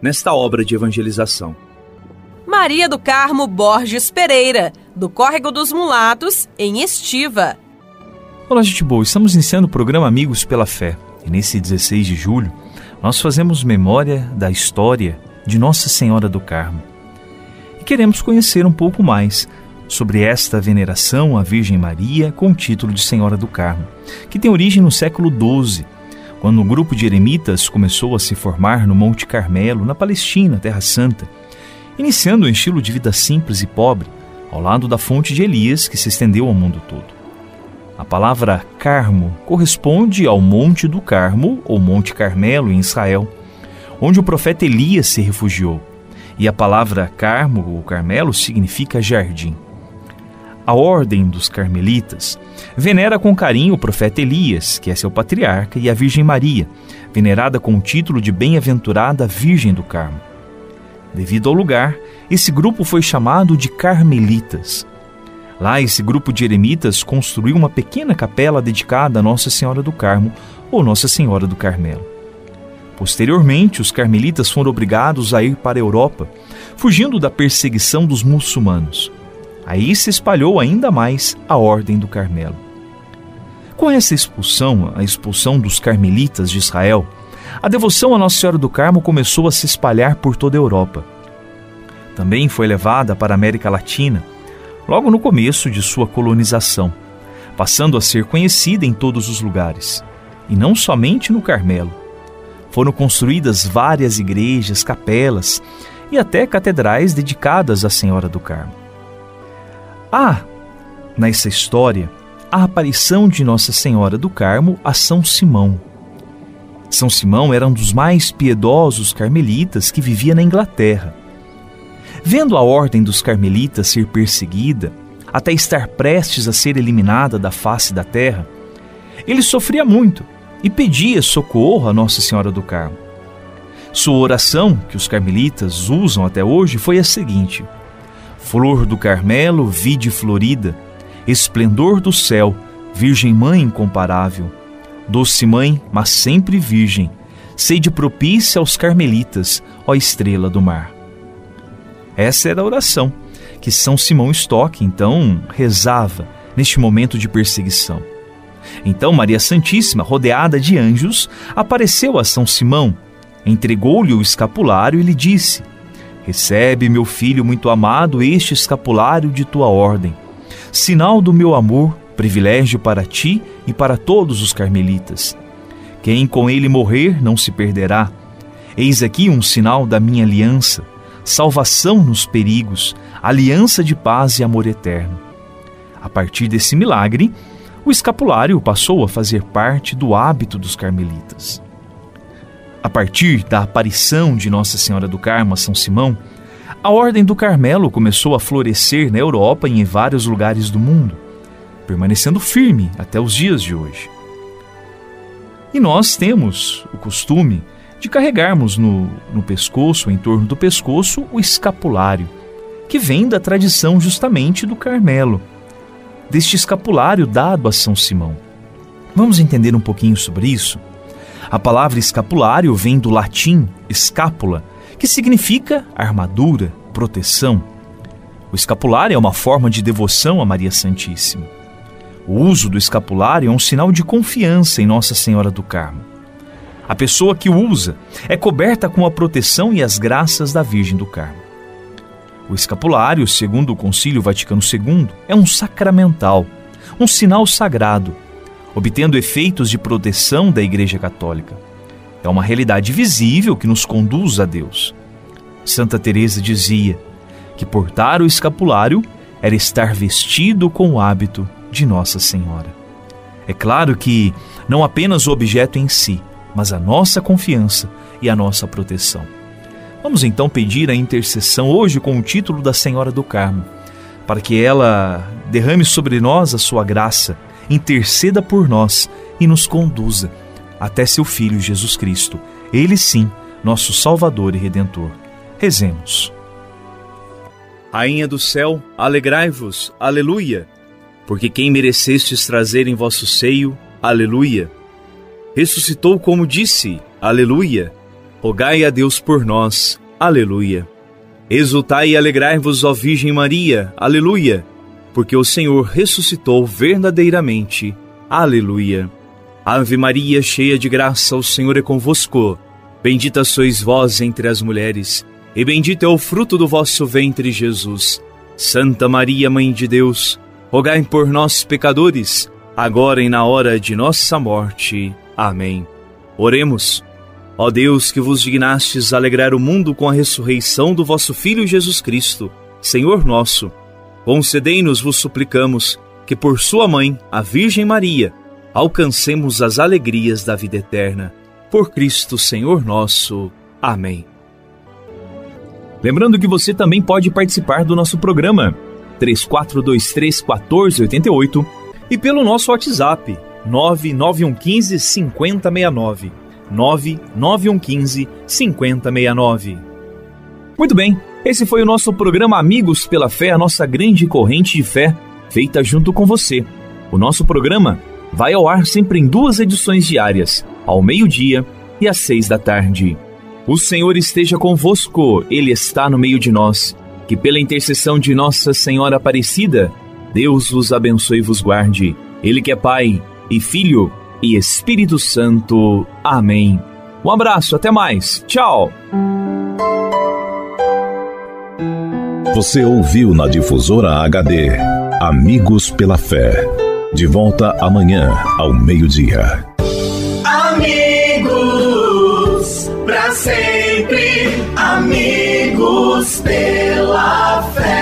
nesta obra de evangelização. Maria do Carmo Borges Pereira, do Córrego dos Mulatos, em Estiva. Olá, gente boa, estamos iniciando o programa Amigos pela Fé. E nesse 16 de julho, nós fazemos memória da história de Nossa Senhora do Carmo. E queremos conhecer um pouco mais sobre esta veneração à Virgem Maria com o título de Senhora do Carmo, que tem origem no século XII quando um grupo de eremitas começou a se formar no Monte Carmelo, na Palestina, Terra Santa, iniciando um estilo de vida simples e pobre, ao lado da fonte de Elias que se estendeu ao mundo todo. A palavra Carmo corresponde ao Monte do Carmo, ou Monte Carmelo, em Israel, onde o profeta Elias se refugiou. E a palavra Carmo, ou Carmelo, significa jardim. A ordem dos carmelitas venera com carinho o profeta Elias, que é seu patriarca, e a Virgem Maria, venerada com o título de Bem-aventurada Virgem do Carmo. Devido ao lugar, esse grupo foi chamado de Carmelitas. Lá, esse grupo de eremitas construiu uma pequena capela dedicada a Nossa Senhora do Carmo ou Nossa Senhora do Carmelo. Posteriormente, os carmelitas foram obrigados a ir para a Europa, fugindo da perseguição dos muçulmanos. Aí se espalhou ainda mais a Ordem do Carmelo. Com essa expulsão, a expulsão dos carmelitas de Israel, a devoção a Nossa Senhora do Carmo começou a se espalhar por toda a Europa. Também foi levada para a América Latina, logo no começo de sua colonização, passando a ser conhecida em todos os lugares, e não somente no Carmelo. Foram construídas várias igrejas, capelas e até catedrais dedicadas à Senhora do Carmo. Há, nessa história, a aparição de Nossa Senhora do Carmo a São Simão. São Simão era um dos mais piedosos carmelitas que vivia na Inglaterra. Vendo a ordem dos carmelitas ser perseguida, até estar prestes a ser eliminada da face da terra, ele sofria muito e pedia socorro a Nossa Senhora do Carmo. Sua oração, que os carmelitas usam até hoje, foi a seguinte: Flor do Carmelo, vide florida, esplendor do céu, Virgem Mãe incomparável, doce Mãe, mas sempre Virgem, sede propícia aos carmelitas, ó estrela do mar. Essa era a oração que São Simão Stock então rezava neste momento de perseguição. Então Maria Santíssima, rodeada de anjos, apareceu a São Simão, entregou-lhe o escapulário e lhe disse: Recebe, meu filho muito amado, este escapulário de tua ordem, sinal do meu amor, privilégio para ti e para todos os carmelitas. Quem com ele morrer não se perderá. Eis aqui um sinal da minha aliança, salvação nos perigos, aliança de paz e amor eterno. A partir desse milagre, o escapulário passou a fazer parte do hábito dos carmelitas. A partir da aparição de Nossa Senhora do Carmo a São Simão, a Ordem do Carmelo começou a florescer na Europa e em vários lugares do mundo, permanecendo firme até os dias de hoje. E nós temos o costume de carregarmos no, no pescoço, em torno do pescoço, o escapulário, que vem da tradição justamente do Carmelo, deste escapulário dado a São Simão. Vamos entender um pouquinho sobre isso? A palavra escapulário vem do latim escápula, que significa armadura, proteção. O escapulário é uma forma de devoção a Maria Santíssima. O uso do escapulário é um sinal de confiança em Nossa Senhora do Carmo. A pessoa que o usa é coberta com a proteção e as graças da Virgem do Carmo. O escapulário, segundo o Concílio Vaticano II, é um sacramental, um sinal sagrado, obtendo efeitos de proteção da Igreja Católica. É uma realidade visível que nos conduz a Deus. Santa Teresa dizia que portar o escapulário era estar vestido com o hábito de Nossa Senhora. É claro que não apenas o objeto em si, mas a nossa confiança e a nossa proteção. Vamos então pedir a intercessão hoje com o título da Senhora do Carmo, para que ela derrame sobre nós a sua graça, interceda por nós e nos conduza até seu Filho Jesus Cristo, ele sim, nosso Salvador e Redentor. Rezemos. Rainha do céu, alegrai-vos, aleluia, porque quem merecestes trazer em vosso seio, aleluia ressuscitou como disse, aleluia. Rogai a Deus por nós, aleluia. Exultai e alegrai-vos, ó Virgem Maria, aleluia, porque o Senhor ressuscitou verdadeiramente, aleluia. Ave Maria, cheia de graça, o Senhor é convosco. Bendita sois vós entre as mulheres, e bendito é o fruto do vosso ventre, Jesus. Santa Maria, Mãe de Deus, rogai por nós, pecadores, agora e na hora de nossa morte. Amém. Oremos. Ó Deus, que vos dignastes alegrar o mundo com a ressurreição do vosso Filho Jesus Cristo, Senhor nosso, concedei-nos, vos suplicamos, que por sua mãe, a Virgem Maria, alcancemos as alegrias da vida eterna. Por Cristo, Senhor nosso. Amém. Lembrando que você também pode participar do nosso programa 3423 1488 e pelo nosso WhatsApp 99115 5069. 99115 5069. Muito bem, esse foi o nosso programa Amigos pela Fé, a nossa grande corrente de fé, feita junto com você. O nosso programa vai ao ar sempre em duas edições diárias, ao meio-dia e às seis da tarde. O Senhor esteja convosco, Ele está no meio de nós. Que pela intercessão de Nossa Senhora Aparecida, Deus vos abençoe e vos guarde. Ele que é Pai, e Filho e Espírito Santo. Amém. Um abraço, até mais. Tchau. Você ouviu na difusora HD Amigos pela Fé. De volta amanhã ao meio-dia. Amigos, para sempre, amigos pela fé.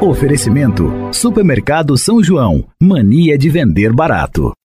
Oferecimento: Supermercado São João. Mania de vender barato.